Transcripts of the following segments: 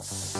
consciousness.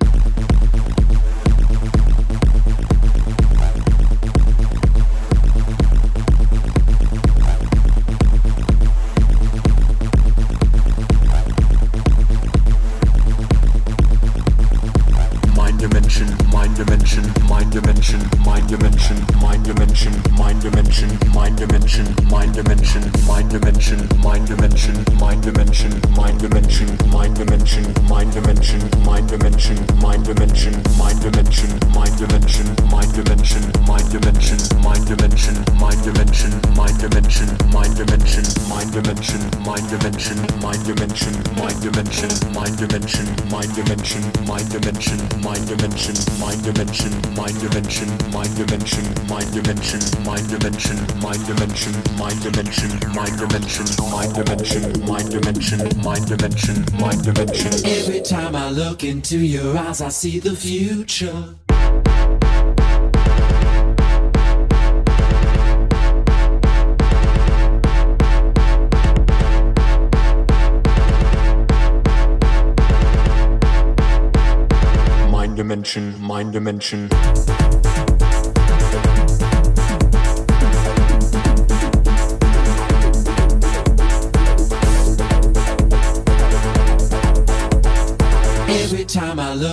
Look into your eyes, I see the future. Mind dimension, mind dimension.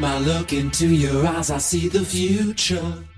Look into your eyes, I see the future.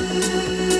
Música